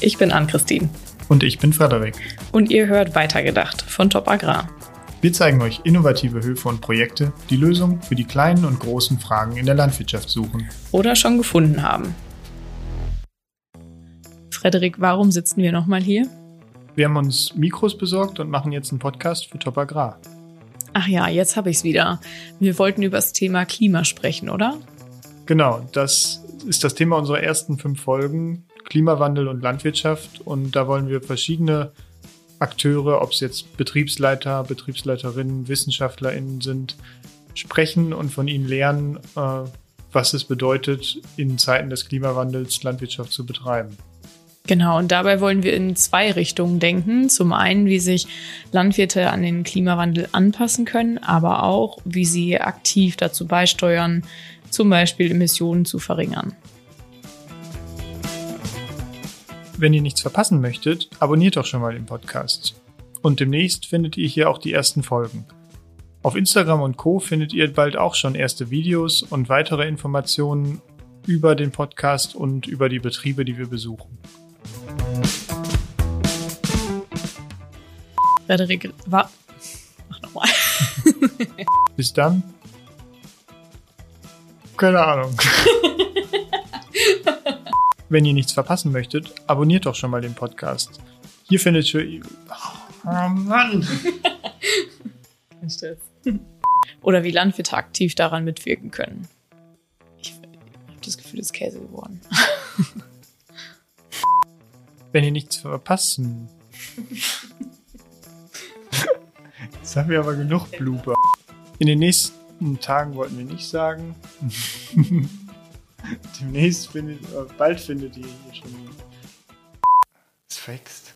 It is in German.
Ich bin Ann-Christine. Und ich bin Frederik. Und ihr hört Weitergedacht von Top Agrar. Wir zeigen euch innovative Höfe und Projekte, die Lösungen für die kleinen und großen Fragen in der Landwirtschaft suchen. Oder schon gefunden haben. Frederik, warum sitzen wir nochmal hier? Wir haben uns Mikros besorgt und machen jetzt einen Podcast für Top Agrar. Ach ja, jetzt habe ich es wieder. Wir wollten über das Thema Klima sprechen, oder? Genau, das ist das Thema unserer ersten fünf Folgen. Klimawandel und Landwirtschaft. Und da wollen wir verschiedene Akteure, ob es jetzt Betriebsleiter, Betriebsleiterinnen, WissenschaftlerInnen sind, sprechen und von ihnen lernen, äh, was es bedeutet, in Zeiten des Klimawandels Landwirtschaft zu betreiben. Genau, und dabei wollen wir in zwei Richtungen denken. Zum einen, wie sich Landwirte an den Klimawandel anpassen können, aber auch, wie sie aktiv dazu beisteuern, zum Beispiel Emissionen zu verringern. Wenn ihr nichts verpassen möchtet, abonniert doch schon mal den Podcast. Und demnächst findet ihr hier auch die ersten Folgen. Auf Instagram und Co findet ihr bald auch schon erste Videos und weitere Informationen über den Podcast und über die Betriebe, die wir besuchen. Frederik, war. Mach nochmal. Bis dann. Keine Ahnung. Wenn ihr nichts verpassen möchtet, abonniert doch schon mal den Podcast. Hier findet ihr. Oh Mann! Oder wie Landwirte aktiv daran mitwirken können. Ich, ich habe das Gefühl, es ist Käse geworden. Wenn ihr nichts verpassen. Jetzt haben wir aber genug Blooper. In den nächsten Tagen wollten wir nicht sagen. Demnächst findet, äh, bald findet ihr hier schon. Es wächst.